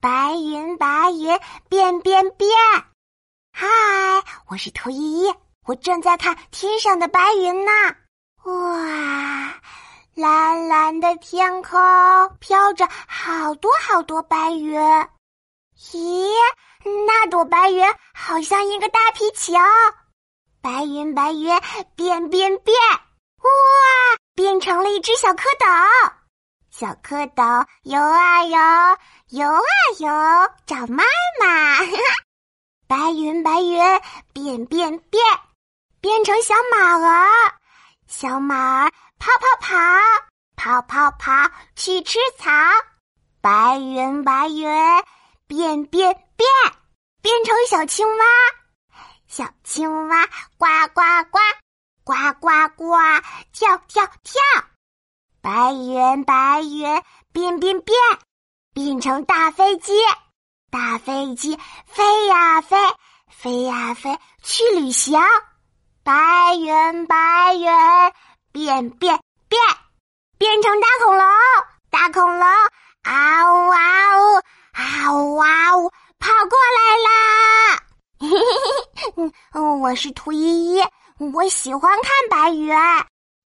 白云白云变变变。嗨，我是兔依依，我正在看天上的白云呢。哇，蓝蓝的天空飘着好多好多白云。咦，那朵白云好像一个大皮球。白云白云变变变，哇，变成了一只小蝌蚪。小蝌蚪游啊游，游啊游，找妈妈。白云白云变变变，变成小马儿。小马儿跑跑跑，跑跑跑去吃草。白云白云变变变，变成小青蛙。小青蛙呱呱呱，白云，白云变变变，变成大飞机，大飞机飞呀飞，飞呀飞去旅行。白云，白云变变变，变成大恐龙，大恐龙啊呜啊呜啊呜啊呜跑过来啦！嘿嘿嘿嘿，嗯，我是兔依依，我喜欢看白云。